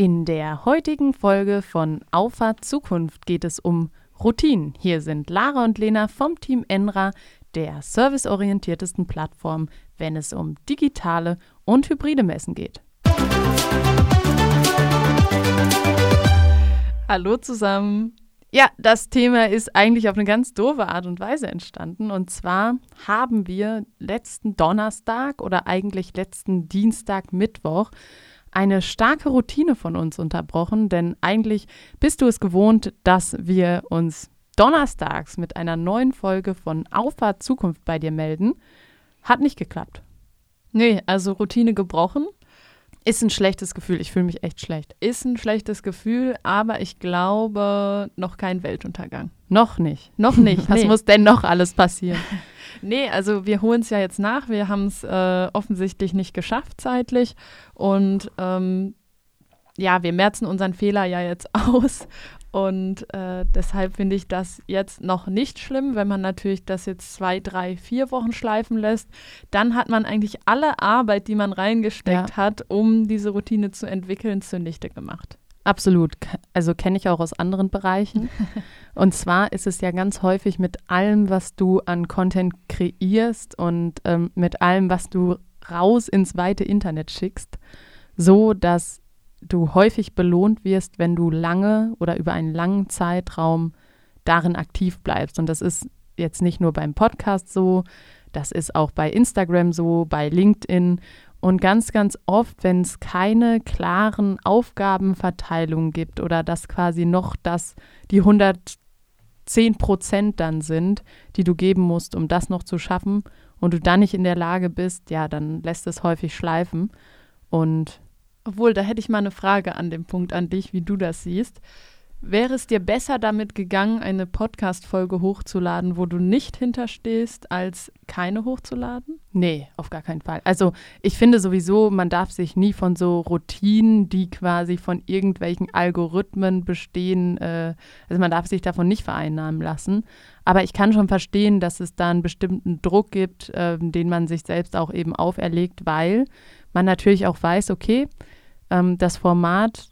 In der heutigen Folge von Auffahrt Zukunft geht es um Routinen. Hier sind Lara und Lena vom Team Enra, der serviceorientiertesten Plattform, wenn es um digitale und hybride Messen geht. Hallo zusammen. Ja, das Thema ist eigentlich auf eine ganz doofe Art und Weise entstanden. Und zwar haben wir letzten Donnerstag oder eigentlich letzten Dienstag, Mittwoch eine starke Routine von uns unterbrochen, denn eigentlich bist du es gewohnt, dass wir uns donnerstags mit einer neuen Folge von Auffahrt Zukunft bei dir melden. Hat nicht geklappt. Nee, also Routine gebrochen. Ist ein schlechtes Gefühl. Ich fühle mich echt schlecht. Ist ein schlechtes Gefühl, aber ich glaube noch kein Weltuntergang. Noch nicht. Noch nicht. Was nee. muss denn noch alles passieren? nee, also wir holen es ja jetzt nach. Wir haben es äh, offensichtlich nicht geschafft zeitlich. Und ähm, ja, wir merzen unseren Fehler ja jetzt aus und äh, deshalb finde ich das jetzt noch nicht schlimm, wenn man natürlich das jetzt zwei, drei, vier Wochen schleifen lässt. Dann hat man eigentlich alle Arbeit, die man reingesteckt ja. hat, um diese Routine zu entwickeln, zunichte gemacht. Absolut. Also kenne ich auch aus anderen Bereichen. und zwar ist es ja ganz häufig mit allem, was du an Content kreierst und ähm, mit allem, was du raus ins weite Internet schickst, so dass du häufig belohnt wirst, wenn du lange oder über einen langen Zeitraum darin aktiv bleibst. Und das ist jetzt nicht nur beim Podcast so, das ist auch bei Instagram so, bei LinkedIn. Und ganz, ganz oft, wenn es keine klaren Aufgabenverteilungen gibt oder dass quasi noch das die 110 Prozent dann sind, die du geben musst, um das noch zu schaffen und du dann nicht in der Lage bist, ja, dann lässt es häufig schleifen. Und obwohl, da hätte ich mal eine Frage an dem Punkt an dich, wie du das siehst. Wäre es dir besser damit gegangen, eine Podcast-Folge hochzuladen, wo du nicht hinterstehst, als keine hochzuladen? Nee, auf gar keinen Fall. Also ich finde sowieso, man darf sich nie von so Routinen, die quasi von irgendwelchen Algorithmen bestehen, äh, also man darf sich davon nicht vereinnahmen lassen. Aber ich kann schon verstehen, dass es da einen bestimmten Druck gibt, äh, den man sich selbst auch eben auferlegt, weil man natürlich auch weiß, okay, ähm, das Format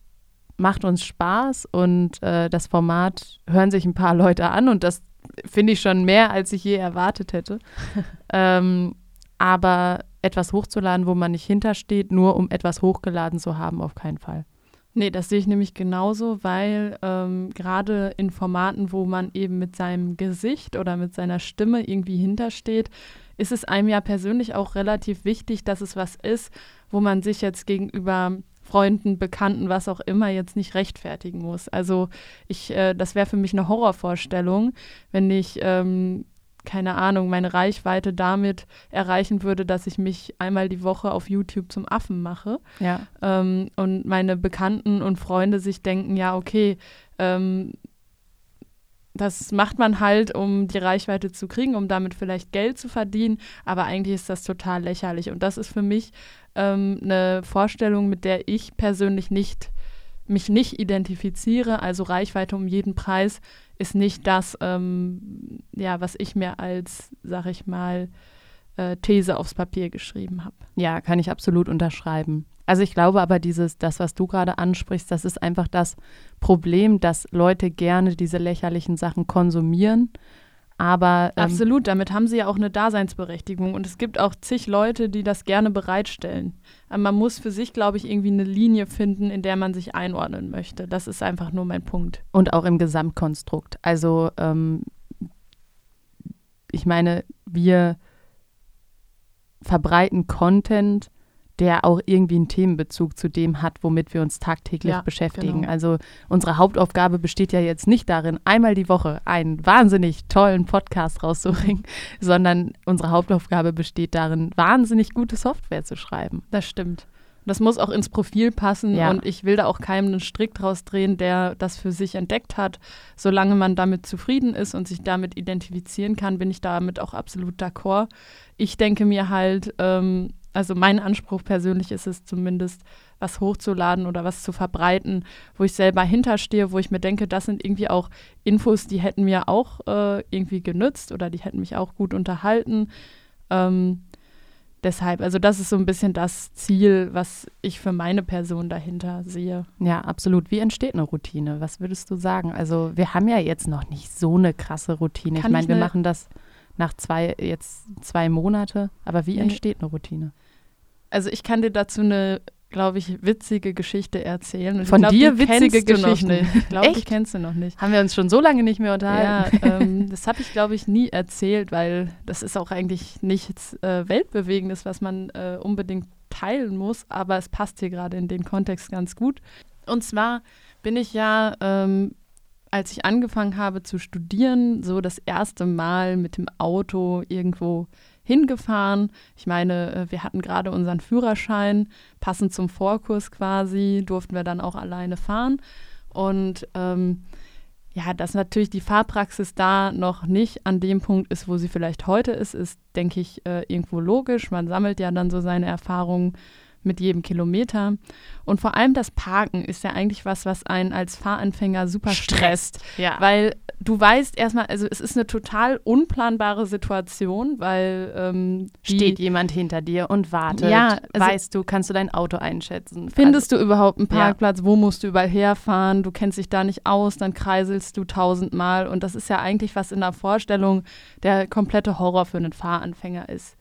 macht uns Spaß und äh, das Format hören sich ein paar Leute an und das finde ich schon mehr, als ich je erwartet hätte. ähm, aber etwas hochzuladen, wo man nicht hintersteht, nur um etwas hochgeladen zu haben, auf keinen Fall. Nee, das sehe ich nämlich genauso, weil ähm, gerade in Formaten, wo man eben mit seinem Gesicht oder mit seiner Stimme irgendwie hintersteht, ist es einem ja persönlich auch relativ wichtig, dass es was ist, wo man sich jetzt gegenüber Freunden, Bekannten, was auch immer, jetzt nicht rechtfertigen muss. Also ich, äh, das wäre für mich eine Horrorvorstellung, wenn ich, ähm, keine Ahnung, meine Reichweite damit erreichen würde, dass ich mich einmal die Woche auf YouTube zum Affen mache. Ja. Ähm, und meine Bekannten und Freunde sich denken, ja, okay, ähm, das macht man halt, um die Reichweite zu kriegen, um damit vielleicht Geld zu verdienen. Aber eigentlich ist das total lächerlich. Und das ist für mich ähm, eine Vorstellung, mit der ich persönlich nicht mich nicht identifiziere. Also Reichweite um jeden Preis ist nicht das, ähm, ja, was ich mir als, sag ich mal, äh, These aufs Papier geschrieben habe. Ja, kann ich absolut unterschreiben. Also ich glaube aber dieses, das, was du gerade ansprichst, das ist einfach das Problem, dass Leute gerne diese lächerlichen Sachen konsumieren. Aber ähm, absolut, damit haben sie ja auch eine Daseinsberechtigung und es gibt auch zig Leute, die das gerne bereitstellen. Aber man muss für sich, glaube ich, irgendwie eine Linie finden, in der man sich einordnen möchte. Das ist einfach nur mein Punkt. Und auch im Gesamtkonstrukt. Also ähm, ich meine, wir verbreiten Content, der auch irgendwie einen Themenbezug zu dem hat, womit wir uns tagtäglich ja, beschäftigen. Genau. Also unsere Hauptaufgabe besteht ja jetzt nicht darin, einmal die Woche einen wahnsinnig tollen Podcast rauszubringen, sondern unsere Hauptaufgabe besteht darin, wahnsinnig gute Software zu schreiben. Das stimmt. Das muss auch ins Profil passen ja. und ich will da auch keinem einen Strick draus drehen, der das für sich entdeckt hat. Solange man damit zufrieden ist und sich damit identifizieren kann, bin ich damit auch absolut d'accord. Ich denke mir halt, ähm, also mein Anspruch persönlich ist es zumindest, was hochzuladen oder was zu verbreiten, wo ich selber hinterstehe, wo ich mir denke, das sind irgendwie auch Infos, die hätten mir auch äh, irgendwie genützt oder die hätten mich auch gut unterhalten. Ähm, deshalb, also das ist so ein bisschen das Ziel, was ich für meine Person dahinter sehe. Ja, absolut. Wie entsteht eine Routine? Was würdest du sagen? Also wir haben ja jetzt noch nicht so eine krasse Routine. Kann ich meine, wir machen das nach zwei, jetzt zwei Monate. Aber wie entsteht eine Routine? Also ich kann dir dazu eine, glaube ich, witzige Geschichte erzählen. Und Von glaub, dir witzige nicht. Ich glaube, die kennst du noch nicht. Haben wir uns schon so lange nicht mehr Ja, unterhalten? ähm, das habe ich, glaube ich, nie erzählt, weil das ist auch eigentlich nichts äh, Weltbewegendes, was man äh, unbedingt teilen muss, aber es passt hier gerade in den Kontext ganz gut. Und zwar bin ich ja, ähm, als ich angefangen habe zu studieren, so das erste Mal mit dem Auto irgendwo hingefahren. Ich meine, äh, wir hatten gerade unseren Führerschein, passend zum Vorkurs quasi, durften wir dann auch alleine fahren. Und ähm, ja, dass natürlich die Fahrpraxis da noch nicht an dem Punkt ist, wo sie vielleicht heute ist, ist, denke ich, äh, irgendwo logisch. Man sammelt ja dann so seine Erfahrungen mit jedem Kilometer. Und vor allem das Parken ist ja eigentlich was, was einen als Fahranfänger super stresst. ja. Weil du weißt erstmal, also es ist eine total unplanbare Situation, weil ähm, Steht jemand hinter dir und wartet? Ja, also- weißt du, kannst du dein Auto einschätzen? Findest du überhaupt einen Ja. Parkplatz? Wo musst du überall herfahren? Du kennst dich da nicht aus, dann kreiselst du tausendmal. Und das ist ja eigentlich, was in der Vorstellung der komplette Horror für einen Fahranfänger ist.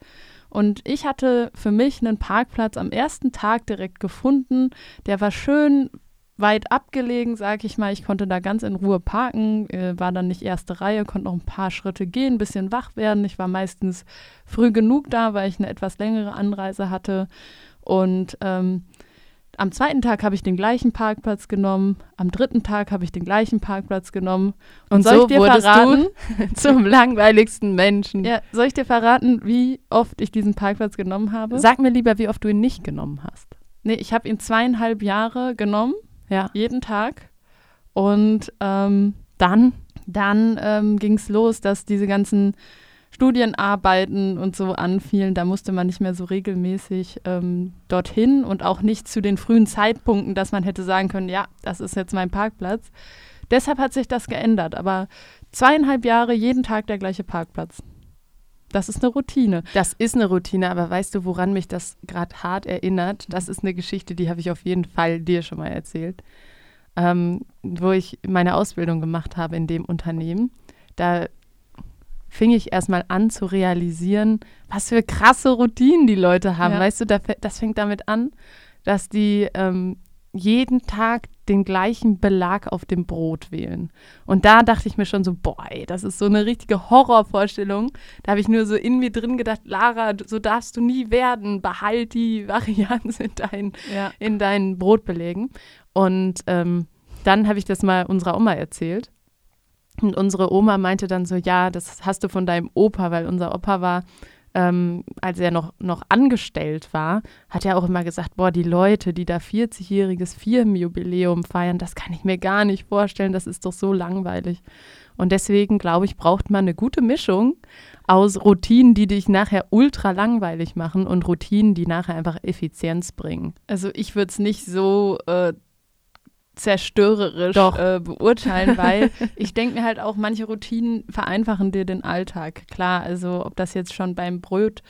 Und ich hatte für mich einen Parkplatz am ersten Tag direkt gefunden. Der war schön weit abgelegen, sag ich mal. Ich konnte da ganz in Ruhe parken, äh, war dann nicht erste Reihe, konnte noch ein paar Schritte gehen, ein bisschen wach werden. Ich war meistens früh genug da, weil ich eine etwas längere Anreise hatte. Und ähm, am zweiten Tag habe ich den gleichen Parkplatz genommen, am dritten Tag habe ich den gleichen Parkplatz genommen. Und soll so ich dir verraten, zum langweiligsten Menschen. ja, soll ich dir verraten, wie oft ich diesen Parkplatz genommen habe? Sag mir lieber, wie oft du ihn nicht genommen hast. nee, ich habe ihn zweieinhalb Jahre genommen, Ja. jeden Tag. Und ähm, Dann dann ähm, ging es los, dass diese ganzen Studienarbeiten und so anfielen. Da musste man nicht mehr so regelmäßig ähm, dorthin und auch nicht zu den frühen Zeitpunkten, dass man hätte sagen können, ja, das ist jetzt mein Parkplatz. Deshalb hat sich das geändert. Aber zweieinhalb Jahre jeden Tag der gleiche Parkplatz. Das ist eine Routine. Das ist eine Routine, aber weißt du, woran mich das gerade hart erinnert? Das ist eine Geschichte, die habe ich auf jeden Fall dir schon mal erzählt. Ähm, wo ich meine Ausbildung gemacht habe in dem Unternehmen. Da fing ich erstmal an zu realisieren, was für krasse Routinen die Leute haben. Ja. Weißt du, das fängt damit an, dass die ähm, jeden Tag den gleichen Belag auf dem Brot wählen. Und da dachte ich mir schon so, boah, ey, das ist so eine richtige Horrorvorstellung. Da habe ich nur so in mir drin gedacht, Lara, so darfst du nie werden. Behalt die Varianz in, dein, Ja. in deinen Brotbelägen. Und ähm, dann habe ich das mal unserer Oma erzählt. Und unsere Oma meinte dann so, ja, das hast du von deinem Opa, weil unser Opa war, ähm, als er noch, noch angestellt war, hat er auch immer gesagt, boah, die Leute, die da 40-jähriges Firmenjubiläum feiern, das kann ich mir gar nicht vorstellen, das ist doch so langweilig. Und deswegen, glaube ich, braucht man eine gute Mischung aus Routinen, die dich nachher ultra langweilig machen und Routinen, die nachher einfach Effizienz bringen. Also ich würde es nicht so äh, zerstörerisch Doch. Äh, beurteilen, weil ich denke mir halt auch, manche Routinen vereinfachen dir den Alltag. Klar, also ob das jetzt schon beim Bröt,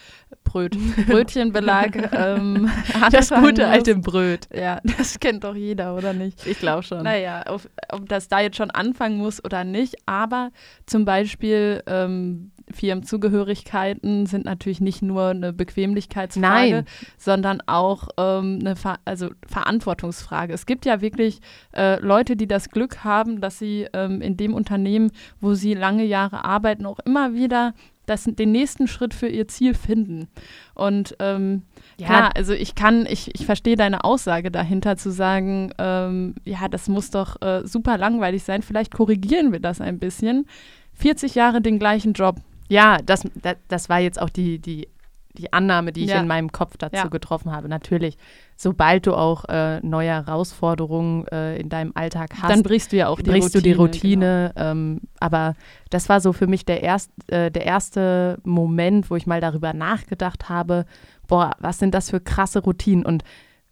Bröt, Brötchenbelag ähm, Das gute muss. alte Bröt. Ja, das kennt doch jeder, oder nicht? Ich glaube schon. Naja, auf, ob das da jetzt schon anfangen muss oder nicht, aber zum Beispiel ähm, Firmenzugehörigkeiten sind natürlich nicht nur eine Bequemlichkeitsfrage, Nein. sondern auch ähm, eine Ver also Verantwortungsfrage. Es gibt ja wirklich äh, Leute, die das Glück haben, dass sie ähm, in dem Unternehmen, wo sie lange Jahre arbeiten, auch immer wieder das, den nächsten Schritt für ihr Ziel finden. Und ähm, Ja. klar, also ich kann, ich, ich verstehe deine Aussage dahinter zu sagen, ähm, ja, das muss doch äh, super langweilig sein. Vielleicht korrigieren wir das ein bisschen. 40 Jahre den gleichen Job. Ja, das, das, das war jetzt auch die, die, die Annahme, die ich Ja. in meinem Kopf dazu Ja. getroffen habe. Natürlich, sobald du auch äh, neue Herausforderungen äh, in deinem Alltag hast, Dann brichst du ja auch die brichst Routine. du die Routine. Ähm, aber das war so für mich der, erst, äh, der erste Moment, wo ich mal darüber nachgedacht habe, boah, was sind das für krasse Routinen? Und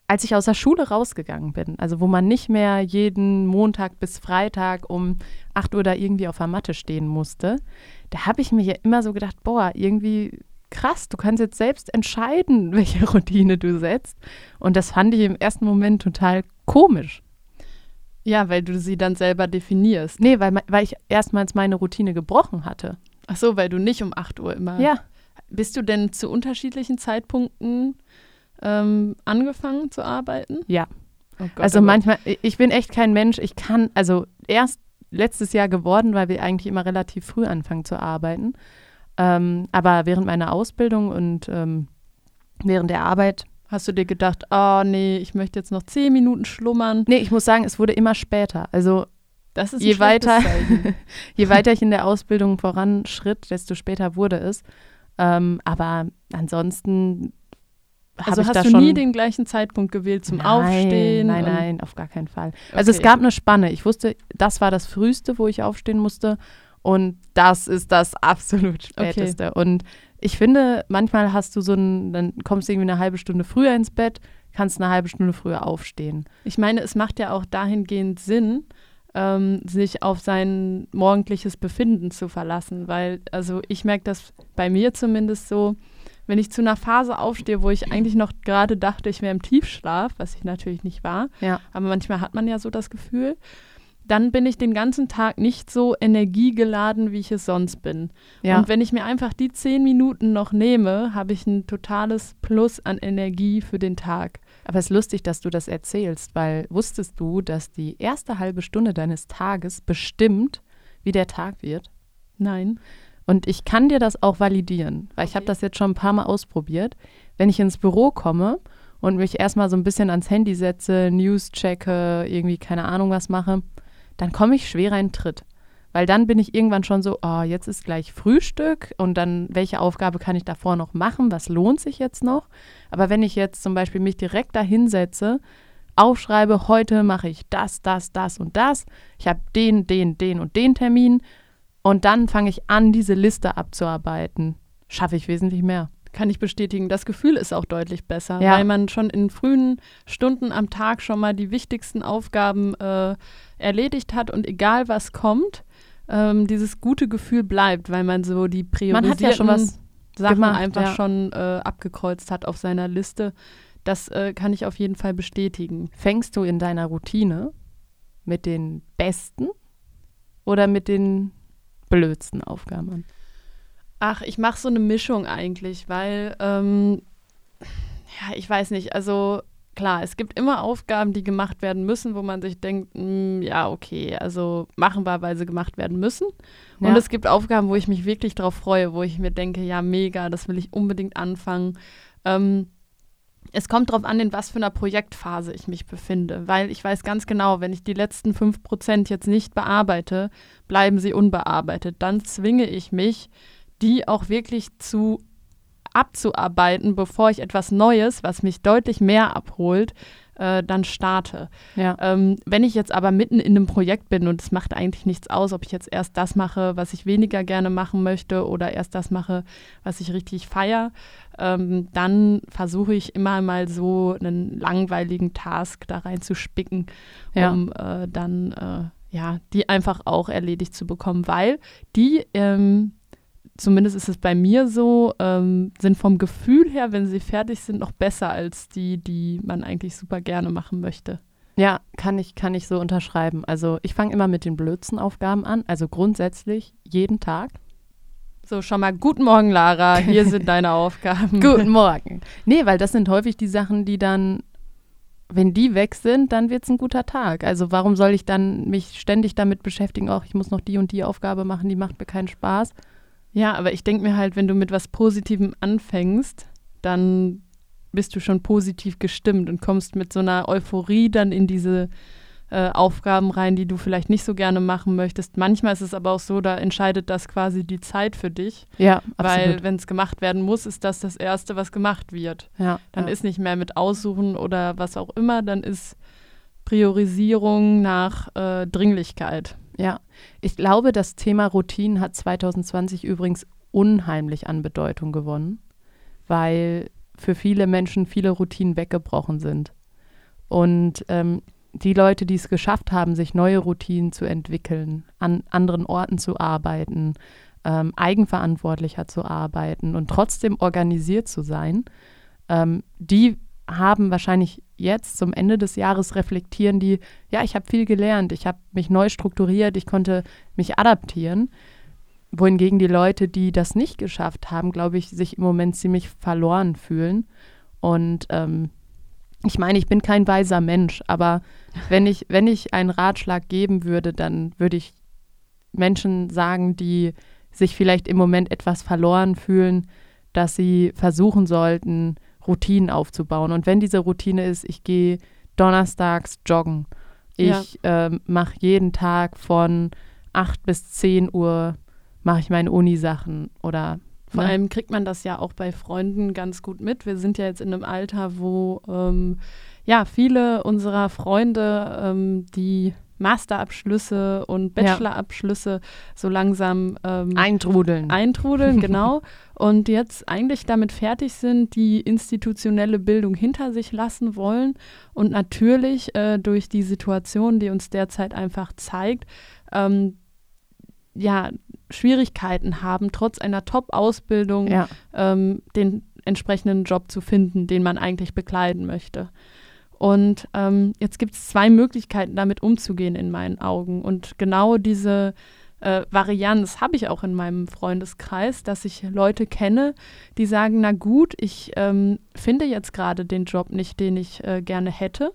als ich aus der Schule rausgegangen bin, also wo man nicht mehr jeden Montag bis Freitag um 8 Uhr da irgendwie auf der Matte stehen musste, da habe ich mir ja immer so gedacht, boah, irgendwie krass, du kannst jetzt selbst entscheiden, welche Routine du setzt. Und das fand ich im ersten Moment total komisch. Ja, weil du sie dann selber definierst. Nee, weil, weil ich erstmals meine Routine gebrochen hatte. Ach so, weil du nicht um 8 Uhr immer. Ja. Bist du denn zu unterschiedlichen Zeitpunkten ähm, angefangen zu arbeiten? Ja. Oh Gott, also oh manchmal, ich bin echt kein Mensch, ich kann, also erst letztes Jahr geworden, weil wir eigentlich immer relativ früh anfangen zu arbeiten. Ähm, aber während meiner Ausbildung und ähm, während der Arbeit Hast du dir gedacht, oh nee, ich möchte jetzt noch zehn Minuten schlummern? Nee, ich muss sagen, es wurde immer später. Also Das ist ein je weiter, je weiter ich in der Ausbildung voranschritt, desto später wurde es. Ähm, aber ansonsten Also hast du nie den gleichen Zeitpunkt gewählt zum nein, Aufstehen? Nein, nein, auf gar keinen Fall. Also es Okay. gab eine Spanne. Ich wusste, das war das früheste, wo ich aufstehen musste. Und das ist das absolut späteste. Und ich finde, manchmal hast du so ein, dann kommst du irgendwie eine halbe Stunde früher ins Bett, kannst eine halbe Stunde früher aufstehen. Ich meine, es macht ja auch dahingehend Sinn, ähm, sich auf sein morgendliches Befinden zu verlassen, weil, also ich merke das bei mir zumindest so, wenn ich zu einer Phase aufstehe, wo ich eigentlich noch gerade dachte, ich wäre im Tiefschlaf, was ich natürlich nicht war, Ja. aber manchmal hat man ja so das Gefühl, dann bin ich den ganzen Tag nicht so energiegeladen, wie ich es sonst bin. Ja. Und wenn ich mir einfach die zehn Minuten noch nehme, habe ich ein totales Plus an Energie für den Tag. Aber es ist lustig, dass du das erzählst, weil wusstest du, dass die erste halbe Stunde deines Tages bestimmt, wie der Tag wird? Nein. Und ich kann dir das auch validieren, weil ich habe Okay. das jetzt schon ein paar Mal ausprobiert. Wenn ich ins Büro komme und mich erstmal so ein bisschen ans Handy setze, News checke, irgendwie keine Ahnung was mache, dann komme ich schwerer in den Tritt. Weil dann bin ich irgendwann schon so, oh, jetzt ist gleich Frühstück und dann, welche Aufgabe kann ich davor noch machen? Was lohnt sich jetzt noch? Aber wenn ich jetzt zum Beispiel mich direkt da hinsetze, aufschreibe, heute mache ich das, das, das und das, ich habe den, den, den und den Termin und dann fange ich an, diese Liste abzuarbeiten, schaffe ich wesentlich mehr. Kann ich bestätigen. Das Gefühl ist auch deutlich besser, Ja. weil man schon in frühen Stunden am Tag schon mal die wichtigsten Aufgaben äh, erledigt hat und egal was kommt, ähm, dieses gute Gefühl bleibt, weil man so die priorisierten Man hat ja schon was Sachen gemacht, einfach ja. schon äh, abgekreuzt hat auf seiner Liste. Das äh, kann ich auf jeden Fall bestätigen. Fängst du in deiner Routine mit den besten oder mit den blödsten Aufgaben an? Ach, ich mache so eine Mischung eigentlich, weil, ähm, ja, ich weiß nicht, also klar, es gibt immer Aufgaben, die gemacht werden müssen, wo man sich denkt, mm, ja, okay, also machen wir, weil sie gemacht werden müssen. Und Ja. es gibt Aufgaben, wo ich mich wirklich drauf freue, wo ich mir denke, ja, mega, das will ich unbedingt anfangen. Ähm, es kommt darauf an, in was für einer Projektphase ich mich befinde, weil ich weiß ganz genau, wenn ich die letzten 5% jetzt nicht bearbeite, bleiben sie unbearbeitet. Dann zwinge ich mich, die auch wirklich zu abzuarbeiten, bevor ich etwas Neues, was mich deutlich mehr abholt, äh, dann starte. Ja. Ähm, wenn ich jetzt aber mitten in einem Projekt bin und es macht eigentlich nichts aus, ob ich jetzt erst das mache, was ich weniger gerne machen möchte oder erst das mache, was ich richtig feier, ähm, dann versuche ich immer mal so einen langweiligen Task da reinzuspicken, Ja. um äh, dann äh, ja die einfach auch erledigt zu bekommen, weil die ähm, Zumindest ist es bei mir so, ähm, sind vom Gefühl her, wenn sie fertig sind, noch besser als die, die man eigentlich super gerne machen möchte. Ja, kann ich, kann ich so unterschreiben. Also ich fange immer mit den blödsten Aufgaben an, also grundsätzlich jeden Tag. So, schon mal guten Morgen, Lara. Hier sind deine Aufgaben. Guten Morgen. Nee, weil das sind häufig die Sachen, die dann, wenn die weg sind, dann wird es ein guter Tag. Also warum soll ich dann mich ständig damit beschäftigen, auch ich muss noch die und die Aufgabe machen, die macht mir keinen Spaß. Ja, aber ich denke mir halt, wenn du mit was Positivem anfängst, dann bist du schon positiv gestimmt und kommst mit so einer Euphorie dann in diese äh, Aufgaben rein, die du vielleicht nicht so gerne machen möchtest. Manchmal ist es aber auch so, da entscheidet das quasi die Zeit für dich, Ja, weil absolut. wenn es gemacht werden muss, ist das das Erste, was gemacht wird. ja, Dann ja. ist nicht mehr mit Aussuchen oder was auch immer, dann ist Priorisierung nach äh, Dringlichkeit. Ja, ich glaube, das Thema Routinen hat 2020 übrigens unheimlich an Bedeutung gewonnen, weil für viele Menschen viele Routinen weggebrochen sind. Und ähm, die Leute, die es geschafft haben, sich neue Routinen zu entwickeln, an anderen Orten zu arbeiten, ähm, eigenverantwortlicher zu arbeiten und trotzdem organisiert zu sein, ähm, die haben wahrscheinlich jetzt zum Ende des Jahres reflektieren die, ja, ich habe viel gelernt, ich habe mich neu strukturiert, ich konnte mich adaptieren. Wohingegen die Leute, die das nicht geschafft haben, glaube ich, sich im Moment ziemlich verloren fühlen. Und ähm, ich meine, ich bin kein weiser Mensch, aber wenn ich, wenn ich einen Ratschlag geben würde, dann würde ich Menschen sagen, die sich vielleicht im Moment etwas verloren fühlen, dass sie versuchen sollten, Routinen aufzubauen. Und wenn diese Routine ist, ich gehe donnerstags joggen, ich ja. äh, mache jeden Tag von 8 bis 10 Uhr, mache ich meine Uni-Sachen oder vor ne? allem kriegt man das ja auch bei Freunden ganz gut mit. Wir sind ja jetzt in einem Alter, wo ähm, ja viele unserer Freunde, ähm, die Masterabschlüsse und Bachelorabschlüsse so langsam ähm, eintrudeln. Eintrudeln, genau. und jetzt eigentlich damit fertig sind, die institutionelle Bildung hinter sich lassen wollen. Und natürlich äh, durch die Situation, die uns derzeit einfach zeigt, ähm, ja, Schwierigkeiten haben, trotz einer Top-Ausbildung ja. ähm, den entsprechenden Job zu finden, den man eigentlich bekleiden möchte. Und ähm, jetzt gibt es zwei Möglichkeiten, damit umzugehen in meinen Augen. Und genau diese äh, Varianz habe ich auch in meinem Freundeskreis, dass ich Leute kenne, die sagen, na gut, ich ähm, finde jetzt gerade den Job nicht, den ich äh, gerne hätte.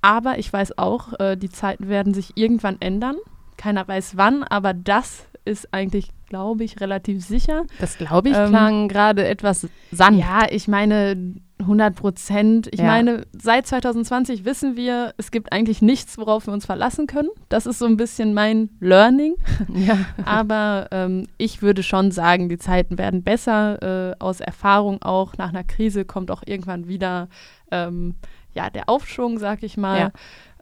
Aber ich weiß auch, äh, die Zeiten werden sich irgendwann ändern. Keiner weiß wann, aber das ist eigentlich, glaube ich, relativ sicher. Das glaube ich ähm, klang gerade etwas sanft. Ja, ich meine 100 Prozent. Ich ja. meine, seit 2020 wissen wir, es gibt eigentlich nichts, worauf wir uns verlassen können. Das ist so ein bisschen mein Learning. Ja. Aber ähm, ich würde schon sagen, die Zeiten werden besser. Äh, aus Erfahrung auch. Nach einer Krise kommt auch irgendwann wieder ähm, ja, der Aufschwung, sag ich mal. Ja.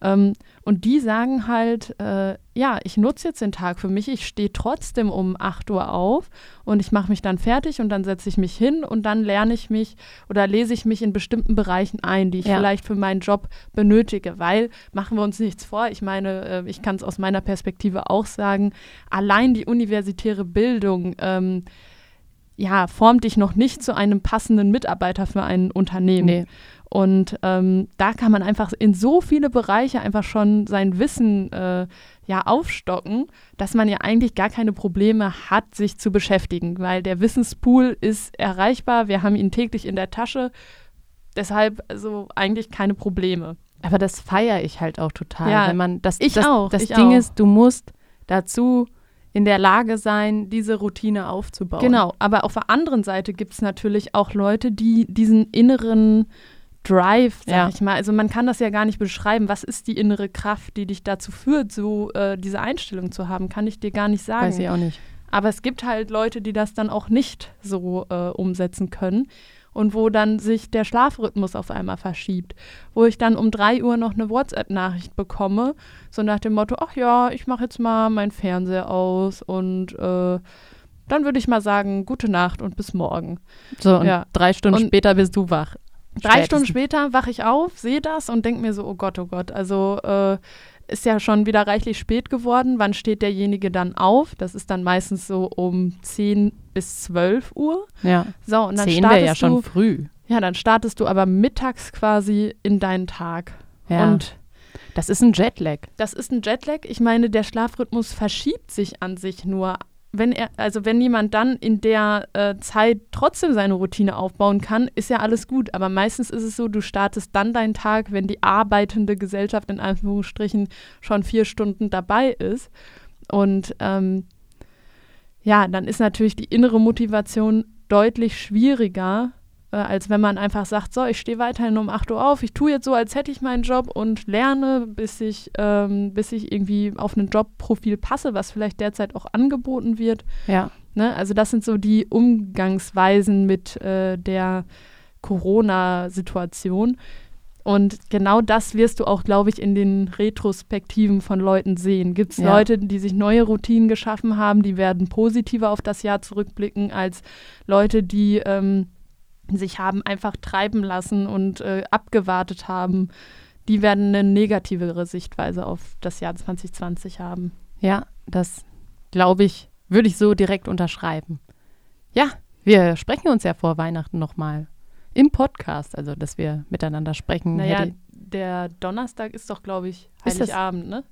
Ähm, und die sagen halt, äh, ja, ich nutze jetzt den Tag für mich, ich stehe trotzdem um 8 Uhr auf und ich mache mich dann fertig und dann setze ich mich hin und dann lerne ich mich oder lese ich mich in bestimmten Bereichen ein, die ich ja. vielleicht für meinen Job benötige, weil, machen wir uns nichts vor, ich meine, äh, ich kann es aus meiner Perspektive auch sagen, allein die universitäre Bildung, ähm, ja, formt dich noch nicht zu einem passenden Mitarbeiter für ein Unternehmen. Nee. Und ähm, da kann man einfach in so viele Bereiche einfach schon sein Wissen äh, ja aufstocken, dass man ja eigentlich gar keine Probleme hat, sich zu beschäftigen, weil der Wissenspool ist erreichbar, wir haben ihn täglich in der Tasche, deshalb also eigentlich keine Probleme. Aber das feiere ich halt auch total, ja, wenn man das ich das, auch, das ich Ding auch. ist, du musst dazu in der Lage sein, diese Routine aufzubauen. Genau, aber auf der anderen Seite gibt es natürlich auch Leute, die diesen inneren Drive, sag ja. ich mal. Also man kann das ja gar nicht beschreiben. Was ist die innere Kraft, die dich dazu führt, so äh, diese Einstellung zu haben? Kann ich dir gar nicht sagen. Weiß ich auch nicht. Aber es gibt halt Leute, die das dann auch nicht so äh, umsetzen können und wo dann sich der Schlafrhythmus auf einmal verschiebt. Wo ich dann um drei Uhr noch eine WhatsApp-Nachricht bekomme, so nach dem Motto, ach ja, ich mache jetzt mal meinen Fernseher aus und äh, dann würde ich mal sagen, gute Nacht und bis morgen. So, und ja. drei Stunden und später bist du wach. Drei Stunden später wache ich auf, sehe das und denke mir so, oh Gott, oh Gott, also äh, ist ja schon wieder reichlich spät geworden. Wann steht derjenige dann auf? Das ist dann meistens so um 10 bis 12 Uhr. Ja. So, und dann 10 wäre ja schon früh. Ja, dann startest du aber mittags quasi in deinen Tag. Ja. Und das ist ein Jetlag. Das ist ein Jetlag. Ich meine, der Schlafrhythmus verschiebt sich an sich nur wenn er, also wenn jemand dann in der äh, Zeit trotzdem seine Routine aufbauen kann, ist ja alles gut. Aber meistens ist es so, du startest dann deinen Tag, wenn die arbeitende Gesellschaft in Anführungsstrichen schon vier Stunden dabei ist. Und ähm, ja, dann ist natürlich die innere Motivation deutlich schwieriger, als wenn man einfach sagt, so, ich stehe weiterhin um 8 Uhr auf, ich tue jetzt so, als hätte ich meinen Job und lerne, bis ich, ähm, bis ich irgendwie auf ein Jobprofil passe, was vielleicht derzeit auch angeboten wird. Ja. Ne? Also das sind so die Umgangsweisen mit äh, der Corona-Situation. Und genau das wirst du auch, glaube ich, in den Retrospektiven von Leuten sehen. Gibt es ja. Leute, die sich neue Routinen geschaffen haben, die werden positiver auf das Jahr zurückblicken als Leute, die ähm, sich haben einfach treiben lassen und äh, abgewartet haben, die werden eine negativere Sichtweise auf das Jahr 2020 haben. Ja, das glaube ich Würde ich so direkt unterschreiben. Ja, wir sprechen uns ja vor Weihnachten nochmal im Podcast, also dass wir miteinander sprechen. Naja, der Donnerstag ist doch, glaube ich, Heiligabend, ne?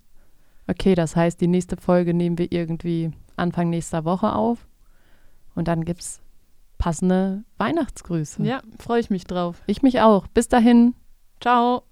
Okay, das heißt, die nächste Folge nehmen wir irgendwie Anfang nächster Woche auf. Und dann gibt es passende Weihnachtsgrüße. Ja, freue ich mich drauf. Ich mich auch. Bis dahin. Ciao.